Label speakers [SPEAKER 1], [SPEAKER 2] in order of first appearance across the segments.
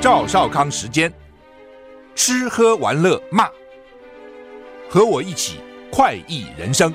[SPEAKER 1] 赵少康时间，吃喝玩乐骂，和我一起快意人生。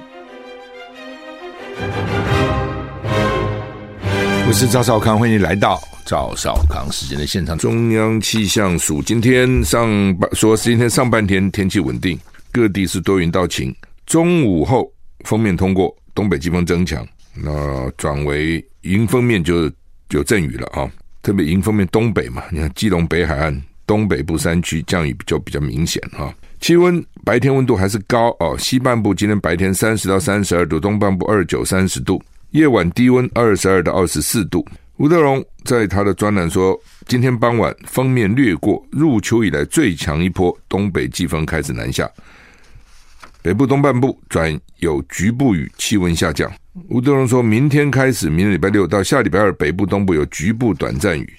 [SPEAKER 1] 我是赵少康，欢迎来到赵少康时间的现场。中央气象署今天上半说，今天上半天天气稳定，各地是多云到晴。中午后锋面通过，东北季风增强，那转为迎风面就有阵雨了啊。特别迎风面东北嘛，你看基隆北海岸东北部山区降雨就比较明显哈。气温白天温度还是高哦，西半部今天白天三十到三十二度，东半部二九三十度，夜晚低温二十二到二十四度。吴德荣在他的专栏说，今天傍晚锋面掠过，入秋以来最强一波东北季风开始南下，北部东半部转有局部雨，气温下降。吴德荣说：“明天开始，明天礼拜六到下礼拜二，北部、东部有局部短暂雨，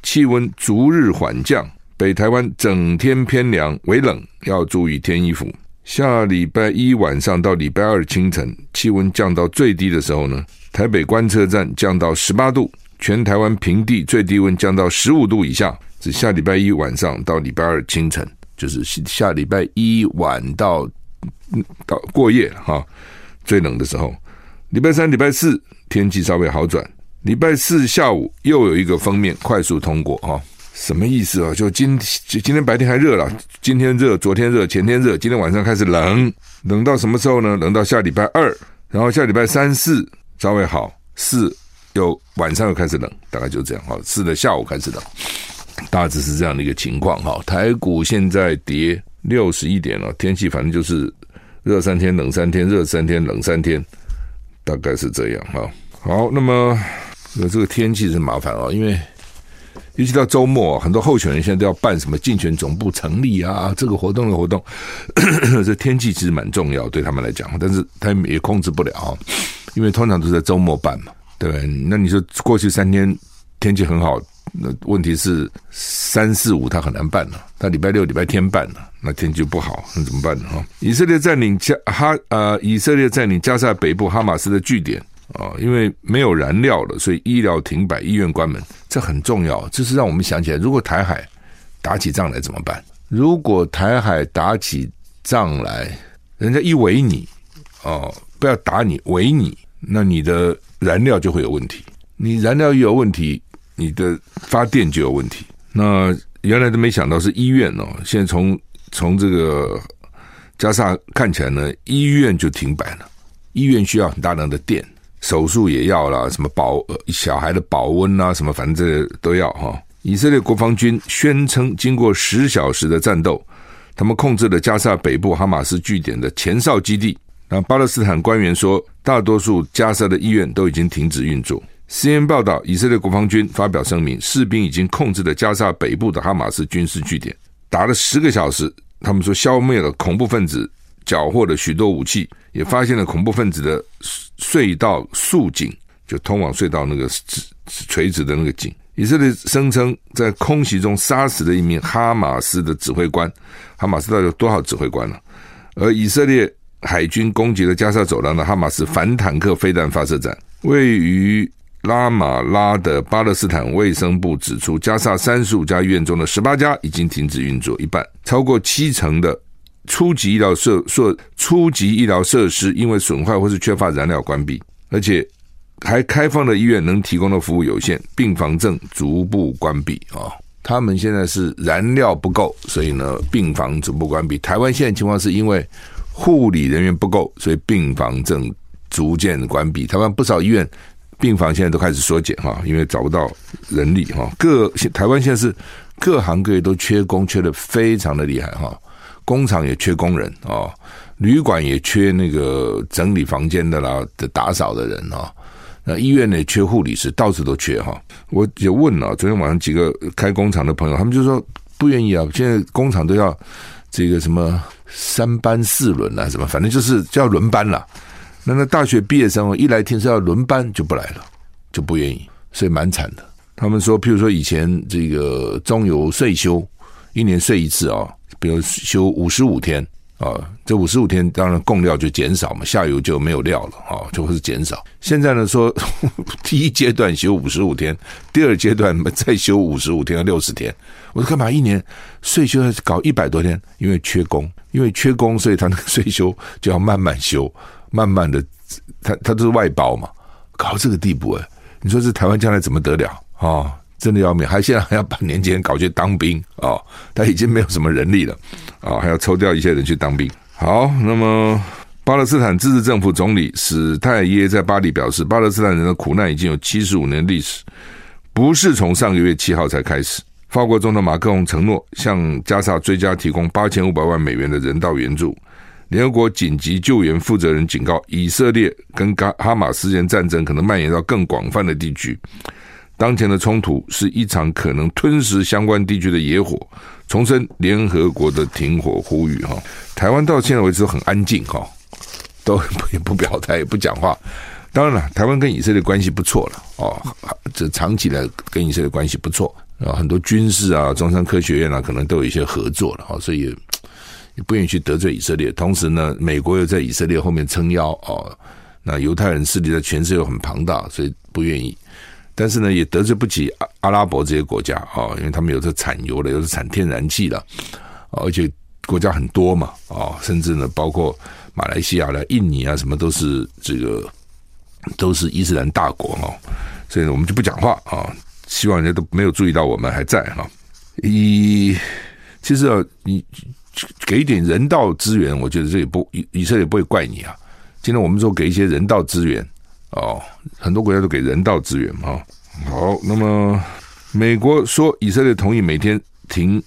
[SPEAKER 1] 气温逐日缓降。北台湾整天偏凉，微冷，要注意添衣服。下礼拜一晚上到礼拜二清晨，气温降到最低的时候呢，台北观测站降到十八度，全台湾平地最低温降到十五度以下。是下礼拜一晚上到礼拜二清晨，就是下礼拜一晚到到过夜哈，最冷的时候。”礼拜三、礼拜四天气稍微好转，礼拜四下午又有一个封面快速通过，哈，什么意思啊？就今今天白天还热了，今天热，昨天热，前天热，今天晚上开始冷，冷到什么时候呢？冷到下礼拜二，然后下礼拜三四稍微好，四又晚上又开始冷，大概就这样哈。四的下午开始冷，大致是这样的一个情况哈。台股现在跌六十一点了，天气反正就是热三天，冷三天，热三天，冷三天。大概是这样哈，好，那么这个天气是麻烦啊，因为尤其到周末，很多候选人现在都要办什么竞选总部成立啊，这个活动的活动，这天气其实蛮重要对他们来讲，但是他们也控制不了，因为通常都是在周末办嘛，对，那你说过去三天天气很好。那问题是三四五他很难办了，他礼拜六礼拜天办了，那天气不好，那怎么办呢？哈，以色列占领加哈呃，以色列占领加沙北部哈马斯的据点啊，因为没有燃料了，所以医疗停摆，医院关门，这很重要。这是让我们想起来，如果台海打起仗来怎么办？如果台海打起仗来，人家一围你哦，不要打你，围你，那你的燃料就会有问题，你燃料一有问题。你的发电就有问题。那原来都没想到是医院哦，现在从从这个加沙看起来呢，医院就停摆了。医院需要很大量的电，手术也要了，什么保小孩的保温啊，什么反正这都要哈。以色列国防军宣称，经过十小时的战斗，他们控制了加沙北部哈马斯据点的前哨基地。那巴勒斯坦官员说，大多数加沙的医院都已经停止运作。CNN 报道，以色列国防军发表声明，士兵已经控制了加沙北部的哈马斯军事据点，打了十个小时。他们说消灭了恐怖分子缴获的许多武器，也发现了恐怖分子的隧道竖井，就通往隧道那个垂直的那个井。以色列声称在空袭中杀死了一名哈马斯的指挥官。哈马斯到底有多少指挥官呢？而以色列海军攻击了加沙走廊的哈马斯反坦克飞弹发射站，位于。拉马拉的巴勒斯坦卫生部指出，加沙三十五家医院中的十八家已经停止运作，一半超过七成的初级医疗设设初级医疗设施因为损坏或是缺乏燃料关闭，而且还开放的医院能提供的服务有限，病房正逐步关闭啊。他们现在是燃料不够，所以呢，病房逐步关闭。台湾现在情况是因为护理人员不够，所以病房正逐渐关闭。台湾不少医院。病房现在都开始缩减哈，因为找不到人力哈。各台湾现在是各行各业都缺工，缺的非常的厉害哈。工厂也缺工人啊、旅馆也缺那个整理房间的啦的打扫的人啊、那医院呢缺护理师，到处都缺哈、我也问了，昨天晚上几个开工厂的朋友，他们就说不愿意啊，现在工厂都要这个什么三班四轮啊，什么反正就是叫轮班了。那那大学毕业生哦一来听说要轮班就不来了，就不愿意，所以蛮惨的。他们说，譬如说以前这个中游岁休，一年睡一次啊、哦。比如休五十五天啊，这五十五天当然供料就减少嘛，下游就没有料了啊，就会是减少。现在呢说，第一阶段休五十五天，第二阶段再休五十五天和六十天。我说干嘛一年岁休要搞一百多天？因为缺工，因为缺工，所以他那个 岁休就要慢慢休，慢慢的，他他都是外包嘛，搞到这个地步哎，你说这台湾将来怎么得了啊？哦真的要命，还现在还要把年轻人搞去当兵啊、哦！他已经没有什么人力了啊、哦，还要抽调一些人去当兵。好，那么巴勒斯坦自治政府总理史泰耶在巴黎表示，巴勒斯坦人的苦难已经有七十五年历史，不是从上个月七号才开始。法国总统马克龙承诺向加沙追加提供八千五百万美元的人道援助。联合国紧急救援负责人警告，以色列跟哈哈马斯间战争可能蔓延到更广泛的地区。当前的冲突是一场可能吞噬相关地区的野火，重申联合国的停火呼吁哈。台湾到现在为止很安静哈，都也不表态也不讲话。当然了，台湾跟以色列关系不错了哦，这长期来跟以色列关系不错啊，很多军事啊、中山科学院啊，可能都有一些合作了哈，所以，不愿意去得罪以色列。同时呢，美国又在以色列后面撑腰哦，那犹太人势力在全世界又很庞大，所以不愿意。但是呢，也得罪不起阿阿拉伯这些国家啊，因为他们有的产油的，有的产天然气的，而且国家很多嘛啊，甚至呢，包括马来西亚的、印尼啊，什么都是这个都是伊斯兰大国哦，所以呢，我们就不讲话啊，希望人家都没有注意到我们还在哈。一其实啊，你给一点人道资源，我觉得这也不以以色列不会怪你啊。今天我们说给一些人道资源。哦，很多国家都给人道资源嘛。好，那么美国说以色列同意每天停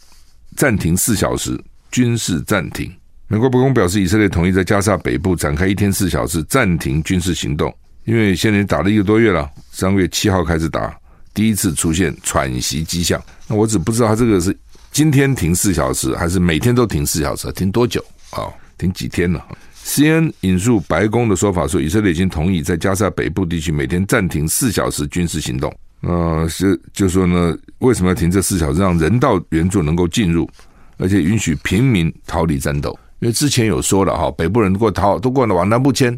[SPEAKER 1] 暂停四小时军事暂停。美国白宫表示，以色列同意在加沙北部展开一天四小时暂停军事行动，因为现在打了一个多月了，三月七号开始打，第一次出现喘息迹象。那我只不知道他这个是今天停四小时，还是每天都停四小时？停多久？啊、哦，停几天呢？C N 引述白宫的说法说，以色列已经同意在加沙北部地区每天暂停四小时军事行动。呃，是就说呢，为什么要停这四小时？让人道援助能够进入，而且允许平民逃离战斗。因为之前有说了哈，北部人如果逃都过来往南部迁，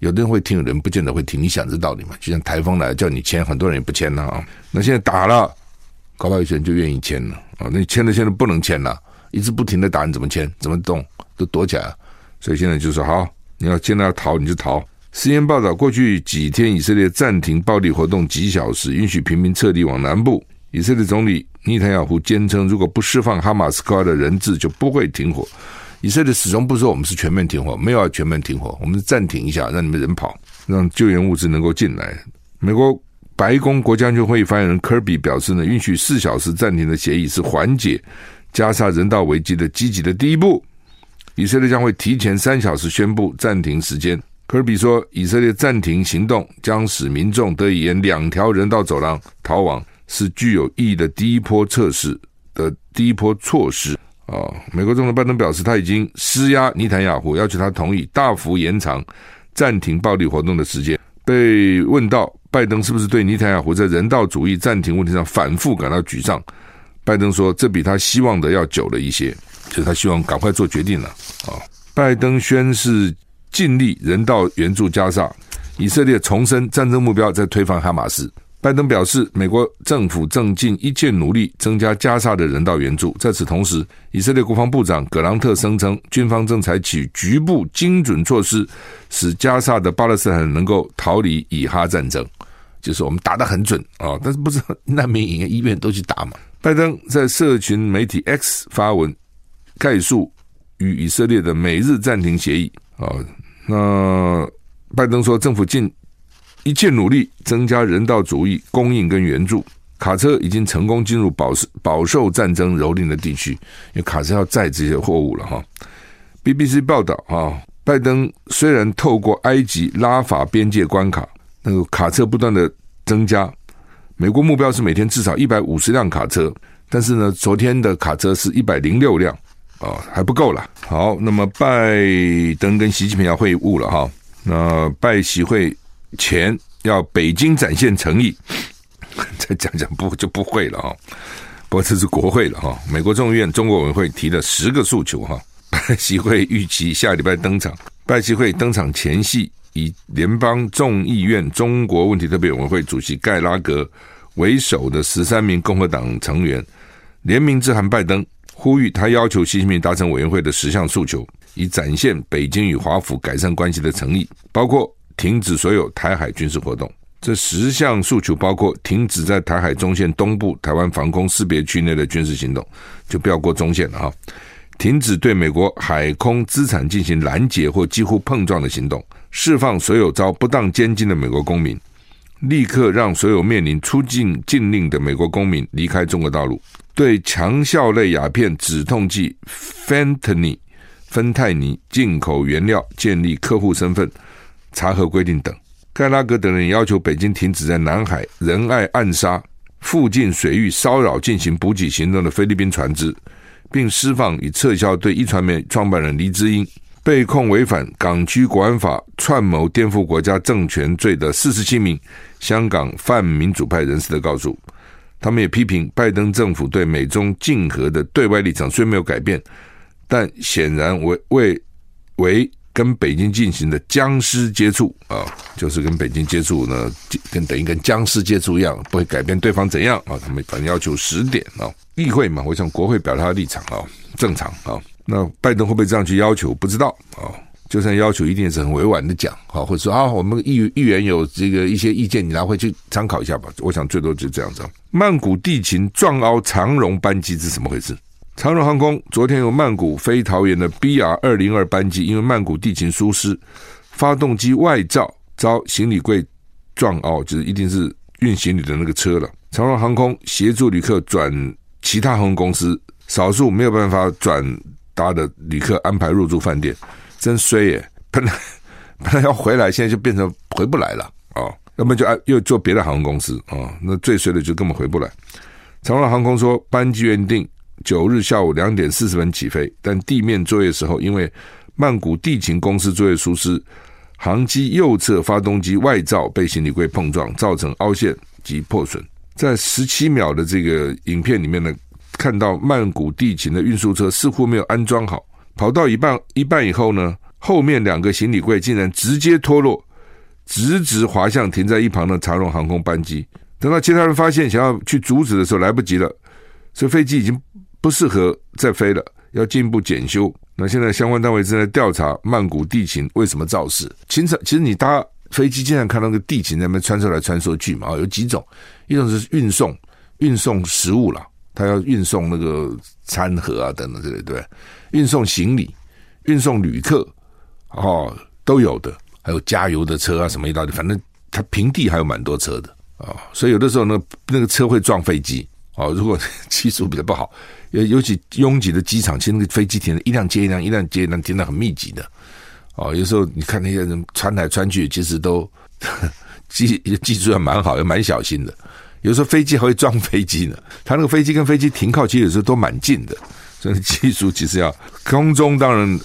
[SPEAKER 1] 有的人会听，有的人不见得会听。你想这道理嘛？就像台风来叫你签，很多人也不签了啊。那现在打了，搞不好有些人就愿意签了啊。那你迁了，现在不能签了，一直不停的打，你怎么签？怎么动？都躲起来了。所以现在就说好，你要现在要逃你就逃。CNN 报道，过去几天以色列暂停暴力活动几小时，允许平民撤离往南部。以色列总理尼坦雅胡坚称，如果不释放哈马斯扣的人质，就不会停火。以色列始终不说我们是全面停火，没有要全面停火，我们暂停一下，让你们人跑，让救援物资能够进来。美国白宫国家安全会议发言人科比表示呢，允许四小时暂停的协议是缓解加沙人道危机的积极的第一步。以色列将会提前三小时宣布暂停时间。科比说，以色列暂停行动将使民众得以沿两条人道走廊逃亡，是具有意义的第一波测试的第一波措施。啊，美国总统拜登表示，他已经施压尼坦雅胡，要求他同意大幅延长暂停暴力活动的时间。被问到拜登是不是对尼坦雅胡在人道主义暂停问题上反复感到沮丧，拜登说，这比他希望的要久了一些。就是他希望赶快做决定了啊！拜登宣誓尽力人道援助加沙，以色列重申战争目标在推翻哈马斯。拜登表示，美国政府正尽一切努力增加加沙的人道援助。在此同时，以色列国防部长葛朗特声称，军方正采取局部精准措施，使加沙的巴勒斯坦能够逃离以哈战争。就是我们打得很准啊，但是不是难民营、医院都去打嘛？拜登在社群媒体 X 发文。概述与以色列的每日暂停协议啊，那拜登说，政府尽一切努力增加人道主义供应跟援助。卡车已经成功进入饱受饱受战争蹂躏的地区，因为卡车要载这些货物了哈。BBC 报道啊，拜登虽然透过埃及拉法边界关卡，那个卡车不断的增加，美国目标是每天至少一百五十辆卡车，但是呢，昨天的卡车是一百零六辆啊，还不够了。好，那么拜登跟习近平要会晤了哈，那拜习会前要北京展现诚意，再讲讲不就不会了哈。不过这是国会了哈，美国众议院中国委员会提了十个诉求哈。拜习会预期下礼拜登场。拜习会登场前夕，以联邦众议院中国问题特别委员会主席盖拉格为首的十三名共和党成员联名致函拜登，呼吁他要求习近平达成委员会的十项诉求，以展现北京与华府改善关系的诚意，包括停止所有台海军事活动。这十项诉求包括停止在台海中线东部台湾防空识别区内的军事行动，就不要过中线了哈。停止对美国海空资产进行拦截或几乎碰撞的行动，释放所有遭不当监禁的美国公民，立刻让所有面临出境禁令的美国公民离开中国大陆，对强效类鸦片止痛剂芬太尼芬太尼进口原料建立客户身份查核规定等。盖拉格等人要求北京停止在南海仁爱暗沙附近水域骚扰进行补给行动的菲律宾船只。并释放与撤销对一传媒创办人黎智英被控违反港区国安法、串谋颠覆国家政权罪的四十七名香港泛民主派人士的告诉。他们也批评拜登政府对美中竞合的对外立场虽没有改变，但显然为为为跟北京进行的僵尸接触啊，就是跟北京接触呢，跟等于跟僵尸接触一样，不会改变对方怎样啊。他们反正要求十点啊。议会嘛，我想国会表达立场啊，正常啊。那拜登会不会这样去要求？不知道啊。就算要求，一定是很委婉的讲啊，或者说啊，我们议议员有这个一些意见，你拿回去参考一下吧。我想最多就这样子。曼谷地勤撞凹长荣班机是怎么回事？长荣航空昨天由曼谷飞桃园的 BR 二零二班机，因为曼谷地勤疏失，发动机外罩遭行李柜撞凹，就是一定是运行李的那个车了。长荣航空协助旅客转。其他航空公司少数没有办法转达的旅客安排入住饭店，真衰耶！本来本来要回来，现在就变成回不来了哦。要么就又坐别的航空公司啊、哦，那最衰的就根本回不来。长荣航空说，班机原定九日下午两点四十分起飞，但地面作业时候因为曼谷地勤公司作业疏失，航机右侧发动机外罩被行李柜碰撞，造成凹陷及破损。在十七秒的这个影片里面呢，看到曼谷地勤的运输车似乎没有安装好，跑到一半一半以后呢，后面两个行李柜竟然直接脱落，直直滑向停在一旁的长荣航空班机。等到其他人发现想要去阻止的时候，来不及了，这飞机已经不适合再飞了，要进一步检修。那现在相关单位正在调查曼谷地勤为什么肇事。其实，其实你搭飞机经常看到那个地勤在那边穿梭来穿梭去嘛，有几种。一种是运送运送食物了，他要运送那个餐盒啊等等之类，对，运送行李、运送旅客，哦，都有的，还有加油的车啊，什么一大堆，反正他平地还有蛮多车的啊、所以有的时候呢，那个车会撞飞机啊、哦。如果技术比较不好，尤尤其拥挤的机场，其实那个飞机停的一辆接一辆，一辆接一辆，停的很密集的、哦。有时候你看那些人穿来穿去，其实都。技技术还蛮好，也蛮小心的。有时候飞机还会撞飞机呢。他那个飞机跟飞机停靠，其实有时候都蛮近的。所以技术其实要空中当然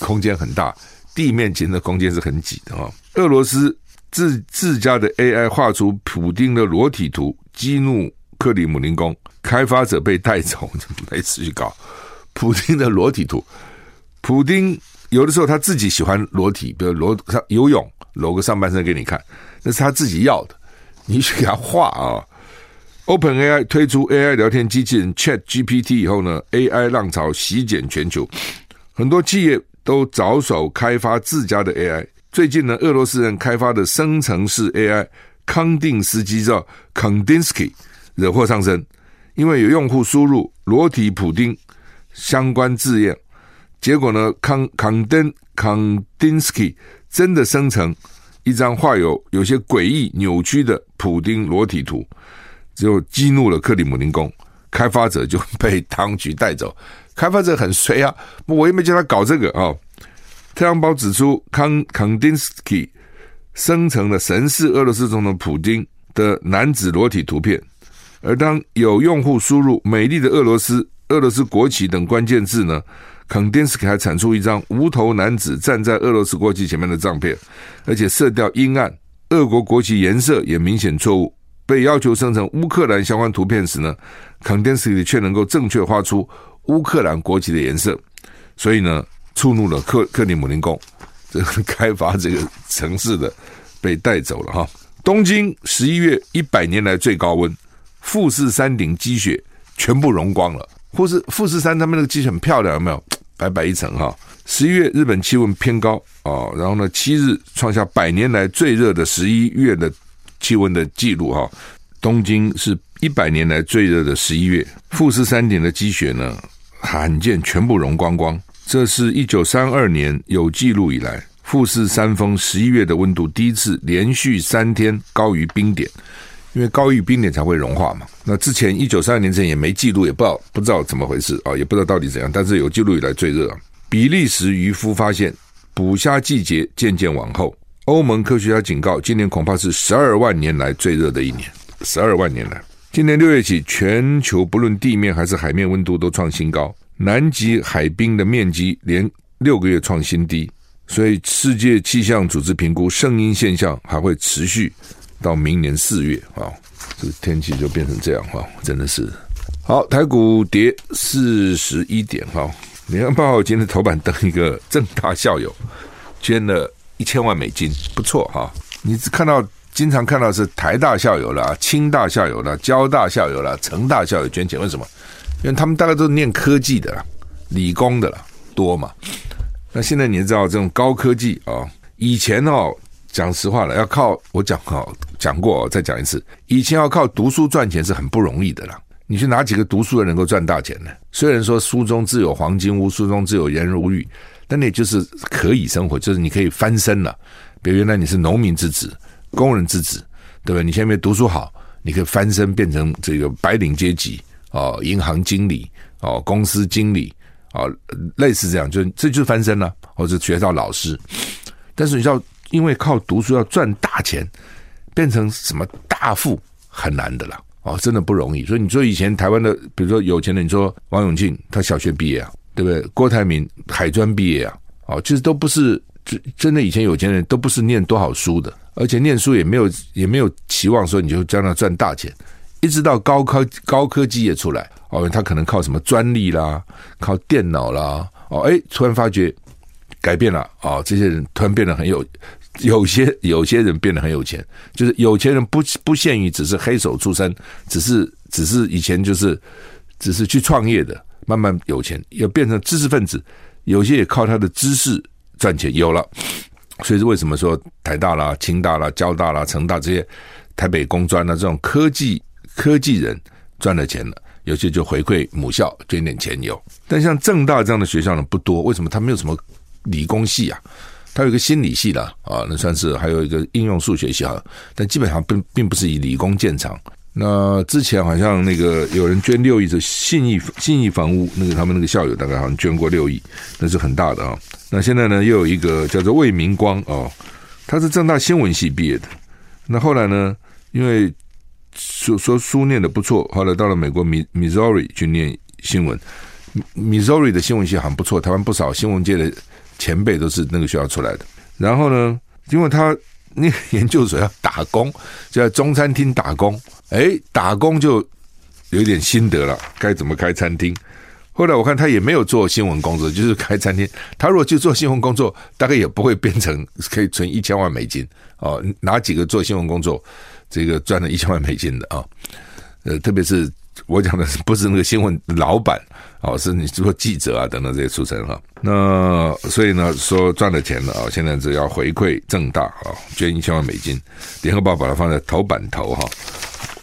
[SPEAKER 1] 空间很大，地面其实的空间是很挤的哈。俄罗斯自自家的 AI 画出普丁的裸体图，激怒克里姆林宫，开发者被带走，没事去搞 普丁的裸体图。普丁有的时候他自己喜欢裸体，比如裸他游泳。裸个上半身给你看，那是他自己要的，你去给他画啊。OpenAI 推出 AI 聊天机器人 ChatGPT 以后呢，AI 浪潮席卷全球，很多企业都着手开发自家的 AI。最近呢，俄罗斯人开发的生成式 AI 康定斯基叫 Kandinsky 惹祸上身，因为有用户输入裸体普丁相关字样，结果呢，康康登康丁斯基。真的生成一张画有有些诡异扭曲的普丁裸体图，就激怒了克里姆林宫，开发者就被当局带走。开发者很衰啊，我也没叫他搞这个啊、哦。太阳报指出，康康丁斯基生成了神似俄罗斯总统普丁的男子裸体图片，而当有用户输入“美丽的俄罗斯”、“俄罗斯国旗”等关键字呢，康丁斯基还产出一张无头男子站在俄罗斯国旗前面的照片，而且色调阴暗，俄国国旗颜色也明显错误。被要求生成乌克兰相关图片时呢，康丁斯基却能够正确画出乌克兰国旗的颜色，所以呢，触怒了克克里姆林宫，这 个开发这个城市的被带走了哈。东京十一月一百年来最高温，富士山顶积雪全部融光了，或是富士山他们那个积雪很漂亮，有没有？白白一层哈。十一月日本气温偏高啊，然后呢，七日创下百年来最热的十一月的气温的记录哈。东京是一百年来最热的十一月，富士山顶的积雪呢，罕见全部融光光。这是一九三二年有记录以来。富士山峰十一月的温度第一次连续三天高于冰点，因为高于冰点才会融化嘛。那之前一九三二年之前也没记录，也不知道不知道怎么回事啊，也不知道到底怎样。但是有记录以来最热啊。比利时渔夫发现捕虾季节渐渐往后，欧盟科学家警告，今年恐怕是十二万年来最热的一年。十二万年来，今年六月起，全球不论地面还是海面温度都创新高，南极海冰的面积连六个月创新低。所以，世界气象组织评估圣婴现象还会持续到明年四月啊，这天气就变成这样哈，真的是好。台股跌四十一点哈，联合报今天头版登一个正大校友捐了一千万美金，不错哈。你只看到经常看到是台大校友啦、清大校友啦、交大校友啦、成大校友捐钱，为什么？因为他们大概都是念科技的啦、理工的啦多嘛。那现在你知道这种高科技啊，以前哦，讲实话了，要靠我讲哦，讲过，再讲一次，以前要靠读书赚钱是很不容易的啦。你去哪几个读书的能够赚大钱呢？虽然说书中自有黄金屋，书中自有颜如玉，但那就是可以生活，就是你可以翻身了。比如原来你是农民之子、工人之子，对吧？你现在读书好，你可以翻身变成这个白领阶级哦，银行经理哦，公司经理。啊，类似这样，就这就是翻身了，或者学校老师。但是你知道，因为靠读书要赚大钱，变成什么大富很难的了。哦，真的不容易。所以你说以前台湾的，比如说有钱的，你说王永庆，他小学毕业啊，对不对？郭台铭海专毕业啊，哦，其实都不是，真真的以前有钱人都不是念多少书的，而且念书也没有也没有期望说你就将来赚大钱。一直到高科高科技业出来哦，他可能靠什么专利啦，靠电脑啦哦，哎，突然发觉改变了哦，这些人突然变得很有，有些有些人变得很有钱，就是有钱人不不限于只是黑手出身，只是只是以前就是只是去创业的，慢慢有钱，要变成知识分子，有些也靠他的知识赚钱，有了，所以是为什么说台大啦、清大啦、交大啦、成大这些台北工专啦这种科技。科技人赚了钱了，有些就回馈母校捐点钱有，但像正大这样的学校呢不多。为什么？它没有什么理工系啊，它有一个心理系的啊，那算是还有一个应用数学系啊，但基本上并并不是以理工见长。那之前好像那个有人捐六亿，是信义信义房屋那个他们那个校友大概好像捐过六亿，那是很大的啊。那现在呢又有一个叫做魏明光啊，他是政大新闻系毕业的，那后来呢因为说说书念的不错，后来到了美国密密苏里去念新闻。密苏里的新闻系很不错，台湾不少新闻界的前辈都是那个学校出来的。然后呢，因为他那个研究所要打工，就在中餐厅打工。哎，打工就有一点心得了，该怎么开餐厅。后来我看他也没有做新闻工作，就是开餐厅。他如果去做新闻工作，大概也不会变成可以存一千万美金哦。哪几个做新闻工作？这个赚了一千万美金的啊，呃，特别是我讲的不是那个新闻老板哦，是你做记者啊等等这些出身哈。那所以呢，说赚了钱了啊，现在只要回馈正大啊，捐一千万美金。联合报把它放在头版头哈。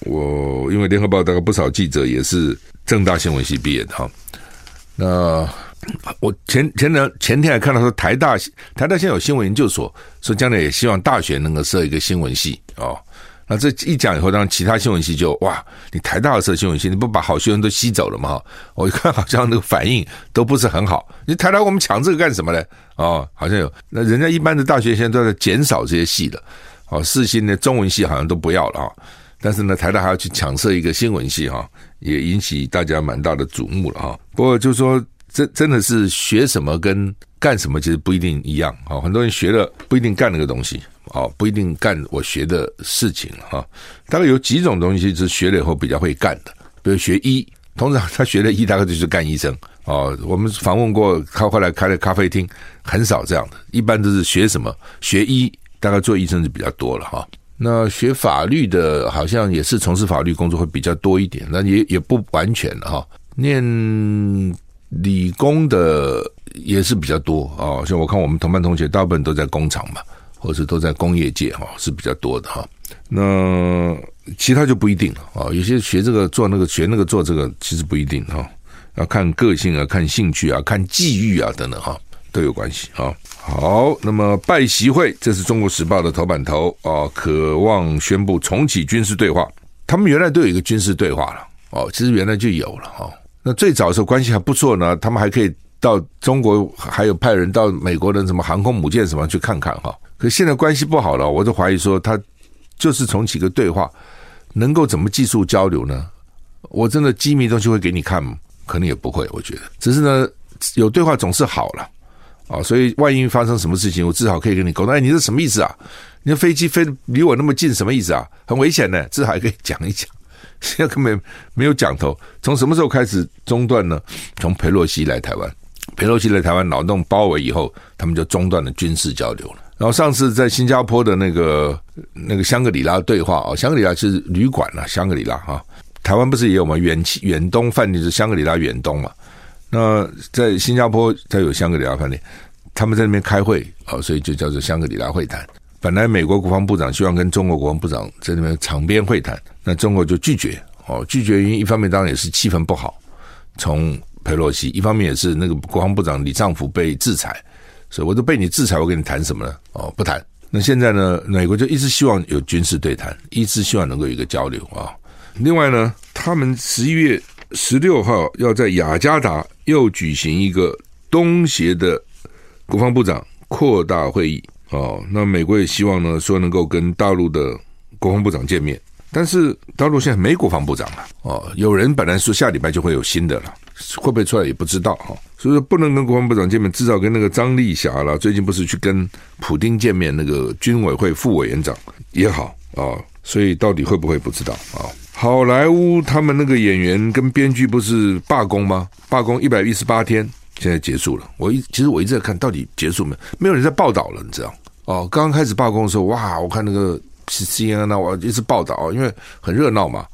[SPEAKER 1] 我因为联合报大概不少记者也是正大新闻系毕业的哈。那我前前两前天还看到说台大台大现在有新闻研究所，说将来也希望大学能够设一个新闻系哦。那这一讲以后，当其他新闻系就哇，你台大的设新闻系，你不把好学生都吸走了吗？我一看好像那个反应都不是很好。你台大我们抢这个干什么呢？哦，好像有那人家一般的大学现在都在减少这些系的。哦，四新的中文系好像都不要了啊。但是呢，台大还要去抢设一个新闻系哈，也引起大家蛮大的瞩目了哈。不过就是说，真真的是学什么跟干什么其实不一定一样啊。很多人学了不一定干那个东西。哦，不一定干我学的事情哈。大概有几种东西是学了以后比较会干的，比如学医，通常他学了医，大概就是干医生。哦，我们访问过他后来开了咖啡厅，很少这样的，一般都是学什么学医，大概做医生就比较多了哈。那学法律的，好像也是从事法律工作会比较多一点，那也也不完全哈。念理工的也是比较多啊，像我看我们同班同学，大部分都在工厂嘛。或者都在工业界哈是比较多的哈，那其他就不一定了啊。有些学这个做那个，学那个做这个，其实不一定哈，要看个性啊，看兴趣啊，看际遇啊等等哈，都有关系啊。好，那么拜习会，这是中国时报的头版头啊，渴望宣布重启军事对话。他们原来都有一个军事对话了哦，其实原来就有了哈。那最早的时候关系还不错呢，他们还可以到中国，还有派人到美国的什么航空母舰什么去看看哈。可现在关系不好了，我就怀疑说他就是重启个对话，能够怎么技术交流呢？我真的机密东西会给你看吗？可能也不会，我觉得。只是呢，有对话总是好了啊，所以万一发生什么事情，我至少可以跟你沟通。哎，你这什么意思啊？你的飞机飞离我那么近，什么意思啊？很危险呢，至少还可以讲一讲。现在根本没有讲头。从什么时候开始中断呢？从佩洛西来台湾，佩洛西来台湾脑洞包围以后，他们就中断了军事交流了。然后上次在新加坡的那个那个香格里拉对话啊，香格里拉是旅馆啊，香格里拉哈，台湾不是也有吗？远远东饭店是香格里拉远东嘛？那在新加坡才有香格里拉饭店，他们在那边开会啊，所以就叫做香格里拉会谈。本来美国国防部长希望跟中国国防部长在那边场边会谈，那中国就拒绝哦，拒绝原因一方面当然也是气氛不好，从佩洛西，一方面也是那个国防部长李尚福被制裁。所以我都被你制裁，我跟你谈什么呢？哦，不谈。那现在呢？美国就一直希望有军事对谈，一直希望能够有一个交流啊。另外呢，他们十一月十六号要在雅加达又举行一个东协的国防部长扩大会议哦。那美国也希望呢，说能够跟大陆的国防部长见面，但是大陆现在没国防部长了哦。有人本来说下礼拜就会有新的了。会不会出来也不知道哈，所以说不能跟国防部长见面，至少跟那个张丽霞了。最近不是去跟普丁见面，那个军委会副委员长也好啊，所以到底会不会不知道啊？好莱坞他们那个演员跟编剧不是罢工吗？罢工一百一十八天，现在结束了。我一其实我一直在看到底结束没？没有人在报道了，你知道？哦，刚刚开始罢工的时候，哇，我看那个 CNN 啊，我一直报道，因为很热闹嘛，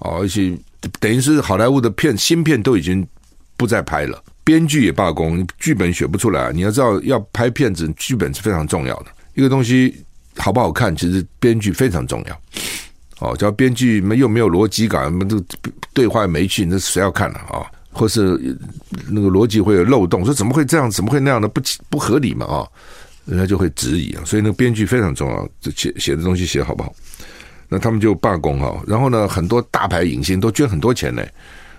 [SPEAKER 1] 哦，而且。等于是好莱坞的片新片都已经不再拍了，编剧也罢工，剧本写不出来。你要知道，要拍片子，剧本是非常重要的。一个东西好不好看，其实编剧非常重要。哦，只要编剧没又没有逻辑感，那这对话没趣，那谁要看呢？啊？或是那个逻辑会有漏洞，说怎么会这样，怎么会那样的不不合理嘛？啊，人家就会质疑啊。所以那个编剧非常重要，这写写的东西写好不好？那他们就罢工哈，然后呢，很多大牌影星都捐很多钱呢。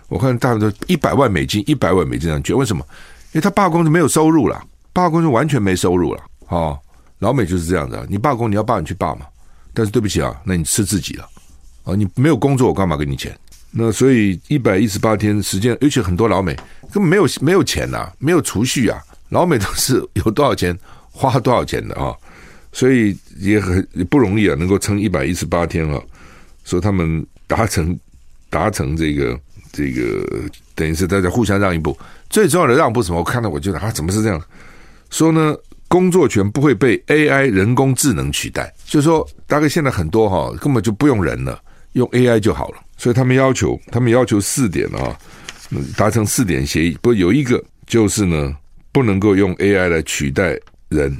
[SPEAKER 1] 我看大概一百万美金，一百万美金这样捐，为什么？因为他罢工就没有收入了，罢工就完全没收入了。哦，老美就是这样的，你罢工你要罢你去罢嘛，但是对不起啊，那你吃自己了啊，你没有工作我干嘛给你钱？那所以一百一十八天时间，而且很多老美根本没有没有钱呐，没有储蓄啊，老美都是有多少钱花多少钱的啊。所以也很也不容易啊，能够撑一百一十八天啊，说他们达成达成这个这个，等于是大家互相让一步。最重要的让步什么？我看到我觉得啊，怎么是这样？说呢，工作权不会被 AI 人工智能取代，就是说大概现在很多哈根本就不用人了，用 AI 就好了。所以他们要求，他们要求四点啊，达成四点协议。不过有一个就是呢，不能够用 AI 来取代人。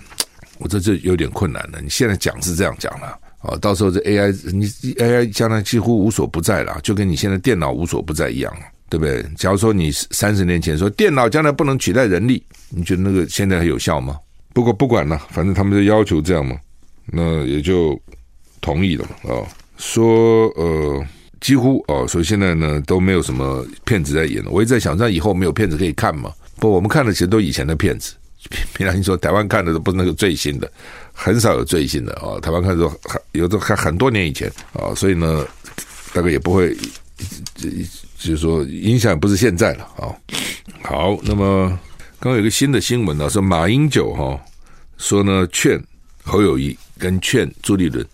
[SPEAKER 1] 我这就有点困难了。你现在讲是这样讲了啊，到时候这 AI 你 AI 将来几乎无所不在了，就跟你现在电脑无所不在一样，对不对？假如说你三十年前说电脑将来不能取代人力，你觉得那个现在还有效吗？不过不管了，反正他们就要求这样嘛，那也就同意了嘛啊。说呃，几乎哦，所以现在呢都没有什么骗子在演了。我一直在想，那以后没有骗子可以看吗？不，我们看的其实都以前的片子。平常你说台湾看的都不是那个最新的，很少有最新的啊。台湾看的都有的看很多年以前啊，所以呢，大概也不会，就是说影响不是现在了啊。好，那么刚刚有个新的新闻呢，说马英九哈说呢劝侯友谊跟劝朱立伦，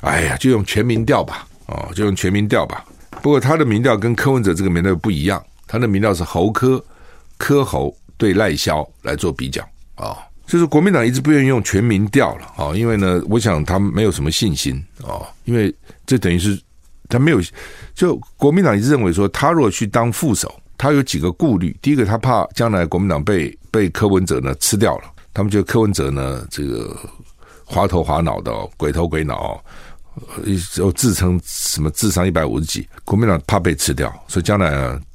[SPEAKER 1] 哎呀，就用全民调吧，哦，就用全民调吧。不过他的民调跟柯文哲这个民调不一样，他的民调是侯柯柯侯。对赖萧来做比较啊，就是国民党一直不愿意用全民调了啊，因为呢，我想他没有什么信心啊，因为这等于是他没有，就国民党一直认为说，他如果去当副手，他有几个顾虑。第一个，他怕将来国民党被被柯文哲呢吃掉了，他们觉得柯文哲呢这个滑头滑脑的，鬼头鬼脑，又自称什么智商一百五十几，国民党怕被吃掉，所以将来啊都。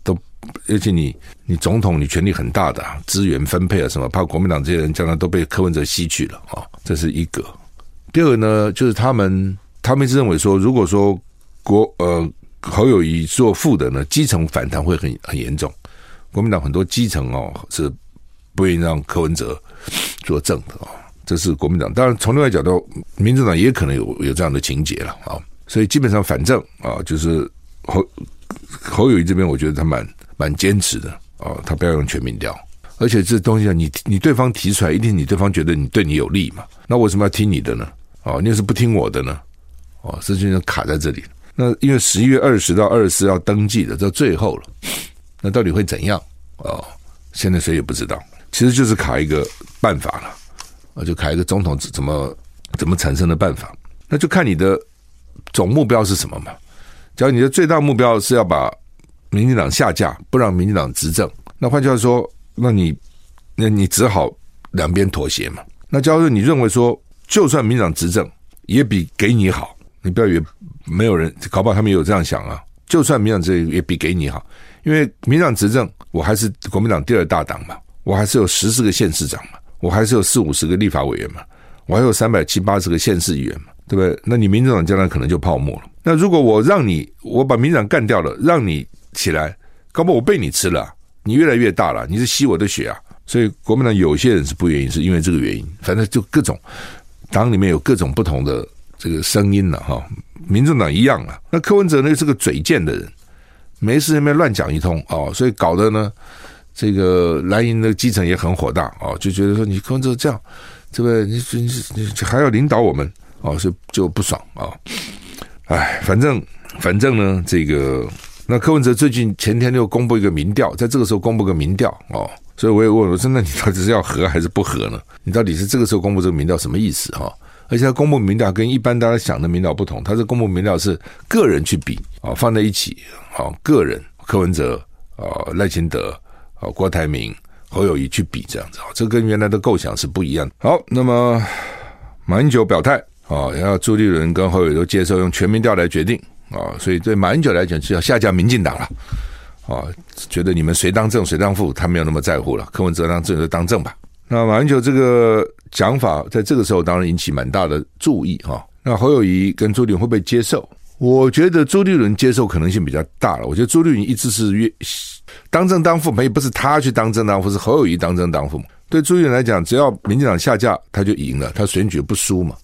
[SPEAKER 1] 而且你你总统你权力很大的资源分配啊什么，怕国民党这些人将来都被柯文哲吸取了啊，这是一个。第二个呢，就是他们他们是认为说，如果说国呃侯友谊做副的呢，基层反弹会很很严重。国民党很多基层哦是不愿意让柯文哲做正的啊，这是国民党。当然从另外角度，民主党也可能有有这样的情节了啊。所以基本上反正啊，就是侯侯友谊这边，我觉得他蛮。蛮坚持的哦，他不要用全民调，而且这东西啊，你你对方提出来，一定你对方觉得你对你有利嘛？那为什么要听你的呢？哦，你又是不听我的呢？哦，事情就卡在这里。那因为十一月二十到二十四要登记的，到最后了，那到底会怎样？哦，现在谁也不知道。其实就是卡一个办法了，啊，就卡一个总统怎么怎么产生的办法，那就看你的总目标是什么嘛。假如你的最大目标是要把。民进党下架，不让民进党执政，那换句话说，那你那你只好两边妥协嘛。那假如你认为说，就算民进党执政，也比给你好，你不要以为没有人搞不好他们有这样想啊。就算民进党执政也比给你好，因为民进党执政，我还是国民党第二大党嘛，我还是有十四个县市长嘛，我还是有四五十个立法委员嘛，我还有三百七八十个县市议员嘛，对不对？那你民进党将来可能就泡沫了。那如果我让你，我把民进党干掉了，让你。起来，搞不好我被你吃了，你越来越大了，你是吸我的血啊！所以国民党有些人是不愿意，是因为这个原因。反正就各种党里面有各种不同的这个声音了哈。民众党一样了，那柯文哲呢是个嘴贱的人，没事那边乱讲一通哦，所以搞得呢这个蓝营的基层也很火大哦，就觉得说你柯文哲这样，这个你你你还要领导我们哦，所以就不爽啊！哎，反正反正呢这个。那柯文哲最近前天又公布一个民调，在这个时候公布个民调哦，所以我也问我说：“那你到底是要和还是不和呢？你到底是这个时候公布这个民调什么意思哈？而且他公布民调跟一般大家想的民调不同，他是公布民调是个人去比啊，放在一起啊，个人柯文哲啊、赖清德啊、郭台铭、侯友谊去比这样子啊，这跟原来的构想是不一样。好，那么马英九表态啊，要朱立伦跟侯友宜都接受用全民调来决定。啊，所以对马英九来讲就要下架民进党了，啊，觉得你们谁当正谁当副，他没有那么在乎了。柯文哲当政就当正吧。那马英九这个讲法，在这个时候当然引起蛮大的注意哈。那侯友谊跟朱立伦会不会接受？我觉得朱立伦接受可能性比较大了。我觉得朱立伦一直是越当正当副，没不是他去当正当副，是侯友谊当正当副。对朱立伦来讲，只要民进党下架，他就赢了，他选举不输嘛。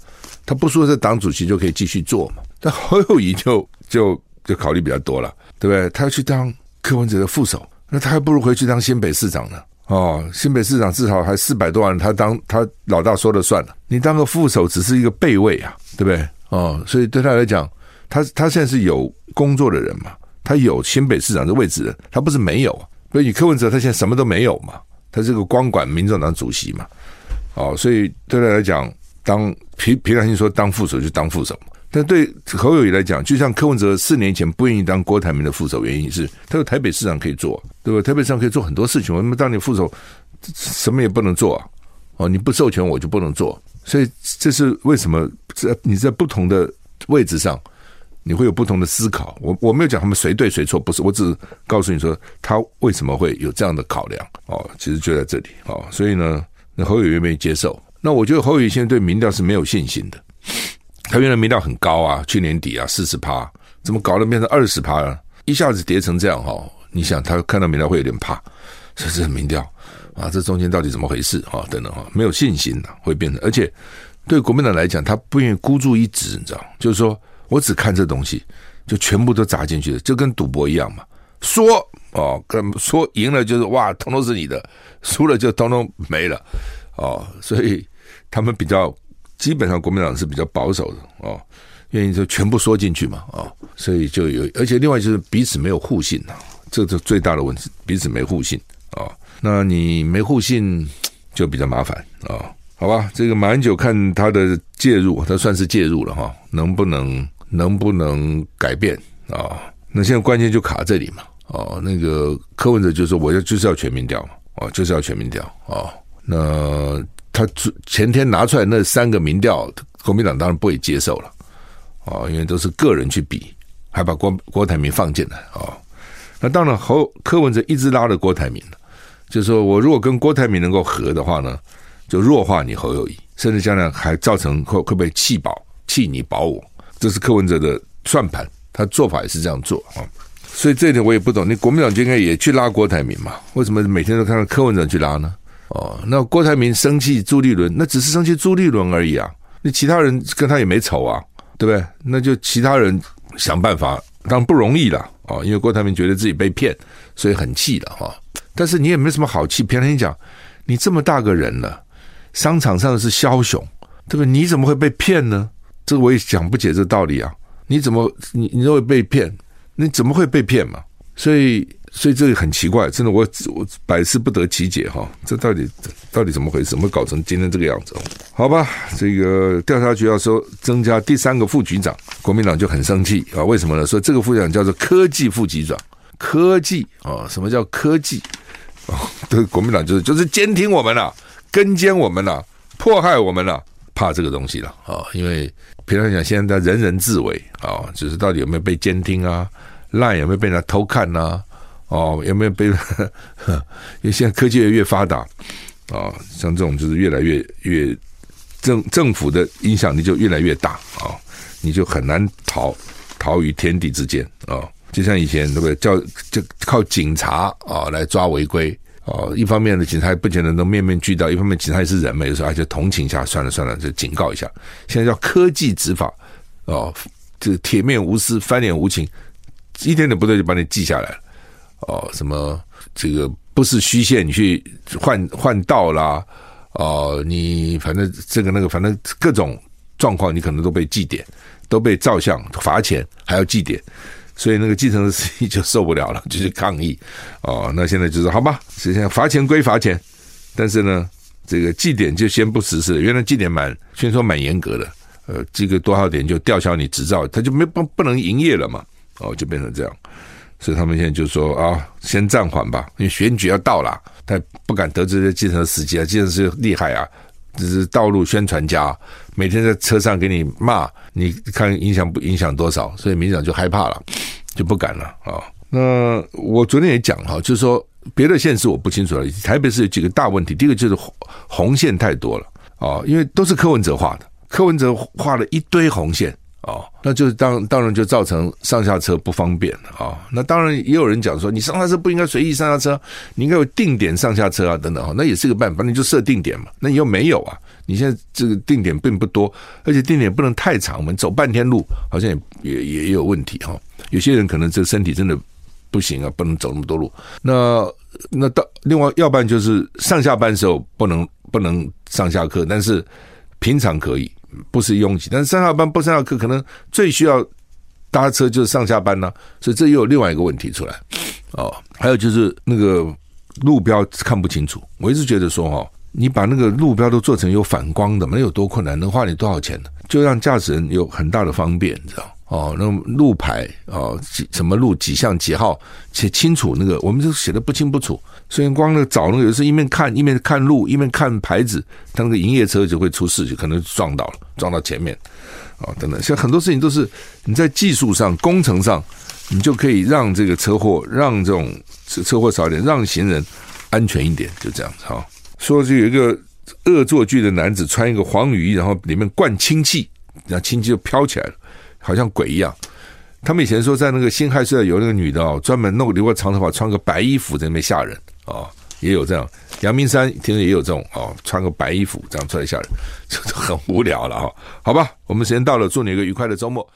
[SPEAKER 1] 他不输，这党主席就可以继续做嘛。但侯友宜就就就考虑比较多了，对不对？他要去当柯文哲的副手，那他还不如回去当新北市长呢。哦，新北市长至少还四百多万，他当他老大说了算了。你当个副手只是一个备位啊，对不对？哦，所以对他来讲，他他现在是有工作的人嘛，他有新北市长的位置，他不是没有。所以你柯文哲他现在什么都没有嘛，他是个光管民众党主席嘛。哦，所以对他来讲，当凭凭良心说当副手就当副手。但对侯友宜来讲，就像柯文哲四年前不愿意当郭台铭的副手，原因是他有台北市长可以做，对吧？台北市长可以做很多事情，我们当你副手什么也不能做啊？哦，你不授权我就不能做，所以这是为什么在你在不同的位置上，你会有不同的思考。我我没有讲他们谁对谁错，不是，我只是告诉你说他为什么会有这样的考量。哦，其实就在这里哦，所以呢，那侯友宜愿不愿意接受？那我觉得侯友宜现在对民调是没有信心的。他原来民调很高啊，去年底啊四十趴，怎么搞得变成二十趴了？一下子跌成这样哈，你想他看到民调会有点怕，这是民调啊，这中间到底怎么回事啊？等等哈，没有信心的会变成，而且对国民党来讲，他不愿意孤注一掷，你知道，就是说我只看这东西，就全部都砸进去了，就跟赌博一样嘛。说哦，跟说赢了就是哇，通通是你的；输了就通通没了哦。所以他们比较基本上国民党是比较保守的哦，愿意就全部缩进去嘛啊、哦。所以就有，而且另外就是彼此没有互信啊，这是最大的问题，彼此没互信啊、那你没互信就比较麻烦啊、好吧，这个马英九看他的介入，他算是介入了哈、能不能能不能改变啊、那现在关键就卡这里嘛。哦，那个柯文哲就说，我要就是要全民调嘛，哦，就是要全民调哦。那他前天拿出来那三个民调，国民党当然不会接受了，哦，因为都是个人去比，还把郭郭台铭放进来哦。那当然侯柯文哲一直拉着郭台铭，就是说我如果跟郭台铭能够和的话呢，就弱化你侯友谊，甚至将来还造成会会不会弃保弃你保我，这是柯文哲的算盘，他做法也是这样做啊。所以这一点我也不懂，你国民党就应该也去拉郭台铭嘛？为什么每天都看到柯文哲去拉呢？哦，那郭台铭生气朱立伦，那只是生气朱立伦而已啊。那其他人跟他也没仇啊，对不对？那就其他人想办法，当然不容易了啊。因为郭台铭觉得自己被骗，所以很气了哈。但是你也没什么好气，偏偏讲你这么大个人了，商场上是枭雄，对不对？你怎么会被骗呢？这个我也讲不解这道理啊。你怎么你你都会被骗？你怎么会被骗嘛？所以，所以这个很奇怪，真的我，我百思不得其解哈。这到底到底怎么回事？怎么搞成今天这个样子？好吧，这个调查局要说增加第三个副局长，国民党就很生气啊。为什么呢？说这个副局长叫做科技副局长，科技啊，什么叫科技啊？对，国民党就是就是监听我们了，跟监我们了，迫害我们了，怕这个东西了啊。因为平常讲，现在人人自危啊，就是到底有没有被监听啊？LINE 有没有被人偷看呢、啊？哦，有没有被？因为现在科技越越发达啊、像这种就是越来越越政政府的影响力就越来越大啊、你就很难逃逃于天地之间啊、就像以前对不对？叫就靠警察啊、来抓违规啊、哦，一方面的警察不见得能面面俱到，一方面警察也是人嘛，有时候而且同情一下，算了算了，就警告一下。现在叫科技执法哦，这铁面无私，翻脸无情。一点点不对就把你记下来了，哦，什么这个不是虚线，你去换换道啦，哦，你反正这个那个，反正各种状况，你可能都被记点，都被照相罚钱，还要记点，所以那个计程车司机就受不了了，就去抗议，哦，那现在就是好吧，实际上罚钱归罚钱，但是呢，这个记点就先不实施，原来记点蛮虽然说蛮严格的，呃，记个多少点就吊销你执照，他就没不不能营业了嘛。哦，就变成这样，所以他们现在就说啊，先暂缓吧，因为选举要到了，他不敢得罪这些计程司机啊，计程车厉害啊，只是道路宣传家，每天在车上给你骂，你看影响不影响多少？所以民长就害怕了，就不敢了啊。那我昨天也讲哈，就是说别的县市我不清楚了，台北市有几个大问题，第一个就是红红线太多了啊，因为都是柯文哲画的，柯文哲画了一堆红线。哦，那就是当当然就造成上下车不方便啊、那当然也有人讲说，你上下车不应该随意上下车，你应该有定点上下车啊，等等哈。那也是个办法，你就设定点嘛。那你又没有啊？你现在这个定点并不多，而且定点不能太长，我们走半天路好像也也也有问题哈、哦。有些人可能这个身体真的不行啊，不能走那么多路。那那到另外，要不然就是上下班时候不能不能上下课，但是平常可以。不是拥挤，但是上下班不上下课，可能最需要搭车就是上下班呢、所以这又有另外一个问题出来哦。还有就是那个路标看不清楚，我一直觉得说哦，你把那个路标都做成有反光的，没有多困难，能花你多少钱呢？就让驾驶人有很大的方便，你知道。哦，那路牌哦，几什么路几巷几号写清楚，那个我们就写的不清不楚，所以光那个找那个有时候一面看一面看路一面看牌子，他那个营业车就会出事，就可能撞到了，撞到前面啊、哦、等等，像很多事情都是你在技术上工程上，你就可以让这个车祸让这种车祸少一点，让行人安全一点，就这样子哈、哦。说就有一个恶作剧的男子穿一个黄雨衣，然后里面灌氢气。然后氢气就飘起来了，好像鬼一样。他们以前说在那个新亥社有那个女的哦，专门弄留个长头发，穿个白衣服在那边吓人哦，也有这样。阳明山听说也有这种哦，穿个白衣服这样出来吓人，就很无聊了哈、哦。好吧，我们时间到了，祝你一个愉快的周末。